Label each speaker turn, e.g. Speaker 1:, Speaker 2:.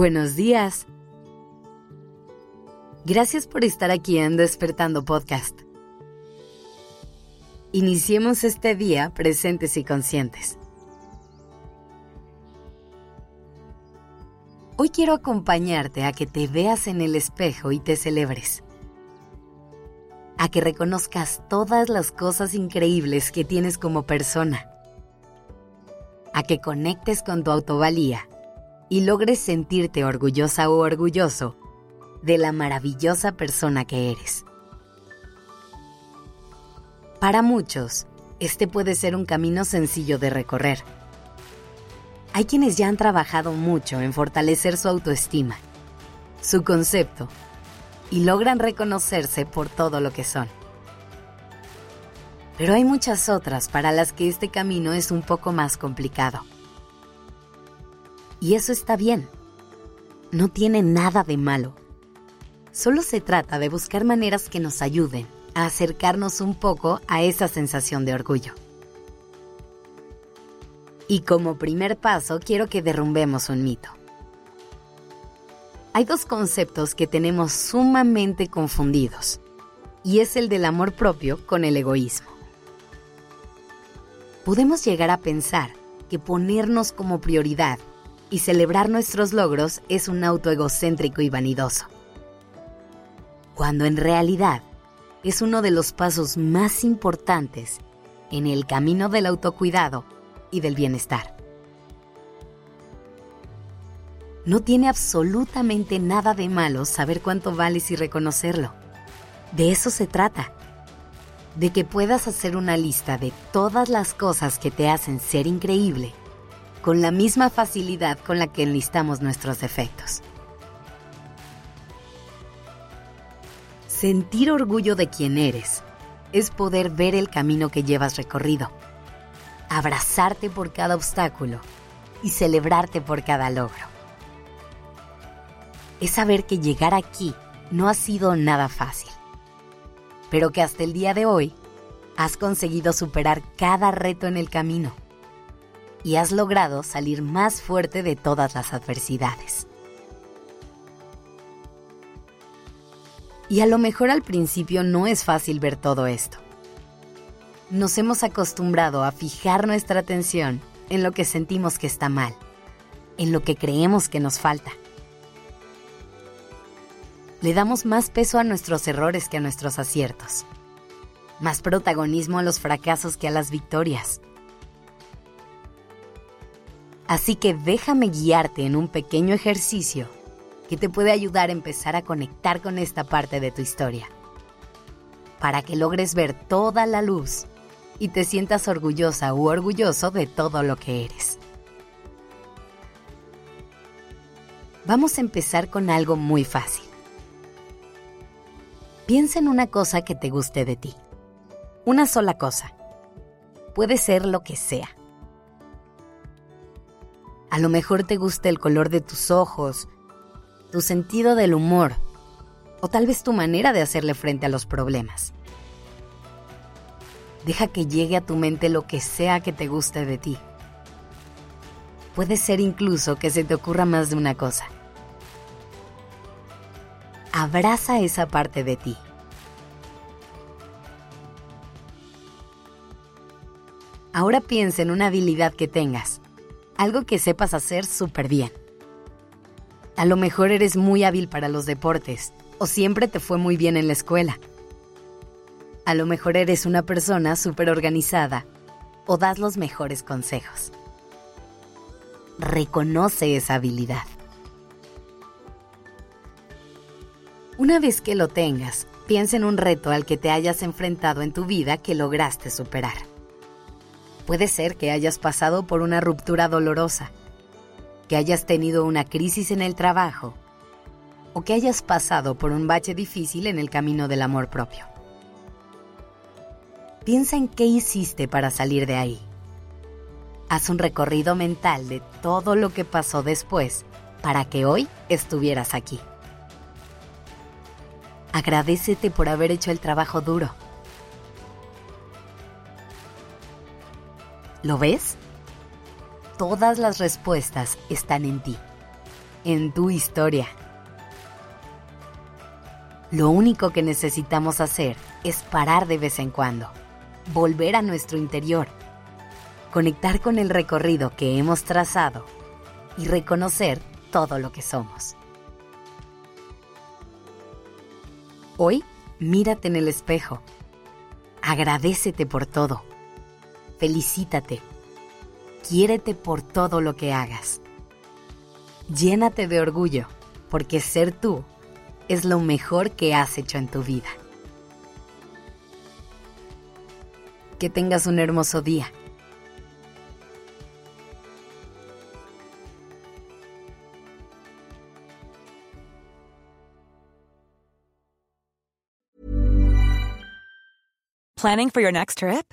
Speaker 1: Buenos días. Gracias por estar aquí en Despertando Podcast. Iniciemos este día presentes y conscientes. Hoy quiero acompañarte a que te veas en el espejo y te celebres. A que reconozcas todas las cosas increíbles que tienes como persona. A que conectes con tu autovalía y logres sentirte orgullosa o orgulloso de la maravillosa persona que eres. Para muchos, este puede ser un camino sencillo de recorrer. Hay quienes ya han trabajado mucho en fortalecer su autoestima, su concepto, y logran reconocerse por todo lo que son. Pero hay muchas otras para las que este camino es un poco más complicado. Y eso está bien. No tiene nada de malo. Solo se trata de buscar maneras que nos ayuden a acercarnos un poco a esa sensación de orgullo. Y como primer paso quiero que derrumbemos un mito. Hay dos conceptos que tenemos sumamente confundidos, y es el del amor propio con el egoísmo. Podemos llegar a pensar que ponernos como prioridad y celebrar nuestros logros es un auto egocéntrico y vanidoso, cuando en realidad es uno de los pasos más importantes en el camino del autocuidado y del bienestar. No tiene absolutamente nada de malo saber cuánto vales y reconocerlo. De eso se trata. De que puedas hacer una lista de todas las cosas que te hacen ser increíble con la misma facilidad con la que enlistamos nuestros defectos. Sentir orgullo de quien eres es poder ver el camino que llevas recorrido, abrazarte por cada obstáculo y celebrarte por cada logro. Es saber que llegar aquí no ha sido nada fácil, pero que hasta el día de hoy has conseguido superar cada reto en el camino y has logrado salir más fuerte de todas las adversidades. Y a lo mejor al principio no es fácil ver todo esto. Nos hemos acostumbrado a fijar nuestra atención en lo que sentimos que está mal, en lo que creemos que nos falta. Le damos más peso a nuestros errores que a nuestros aciertos, más protagonismo a los fracasos que a las victorias Así que déjame guiarte en un pequeño ejercicio que te puede ayudar a empezar a conectar con esta parte de tu historia. Para que logres ver toda la luz y te sientas orgullosa u orgulloso de todo lo que eres. Vamos a empezar con algo muy fácil. Piensa en una cosa que te guste de ti. Una sola cosa. Puede ser lo que sea a lo mejor te gusta el color de tus ojos, tu sentido del humor o tal vez tu manera de hacerle frente a los problemas. Deja que llegue a tu mente lo que sea que te guste de ti. Puede ser incluso que se te ocurra más de una cosa. Abraza esa parte de ti. Ahora piensa en una habilidad que tengas algo que sepas hacer súper bien. A lo mejor eres muy hábil para los deportes o siempre te fue muy bien en la escuela. A lo mejor eres una persona súper organizada o das los mejores consejos. Reconoce esa habilidad. Una vez que lo tengas, piensa en un reto al que te hayas enfrentado en tu vida que lograste superar. Puede ser que hayas pasado por una ruptura dolorosa, que hayas tenido una crisis en el trabajo o que hayas pasado por un bache difícil en el camino del amor propio. Piensa en qué hiciste para salir de ahí. Haz un recorrido mental de todo lo que pasó después para que hoy estuvieras aquí. Agradecete por haber hecho el trabajo duro ¿Lo ves? Todas las respuestas están en ti. en tu historia. Lo único que necesitamos hacer es parar de vez en cuando, volver a nuestro interior, conectar con el recorrido que hemos trazado y reconocer todo lo que somos. Hoy, mírate en el espejo. Agradecete por todo. Felicítate. Quiérete por todo lo que hagas. Llénate de orgullo, porque ser tú es lo mejor que has hecho en tu vida. Que tengas un hermoso día.
Speaker 2: Planning for your next trip?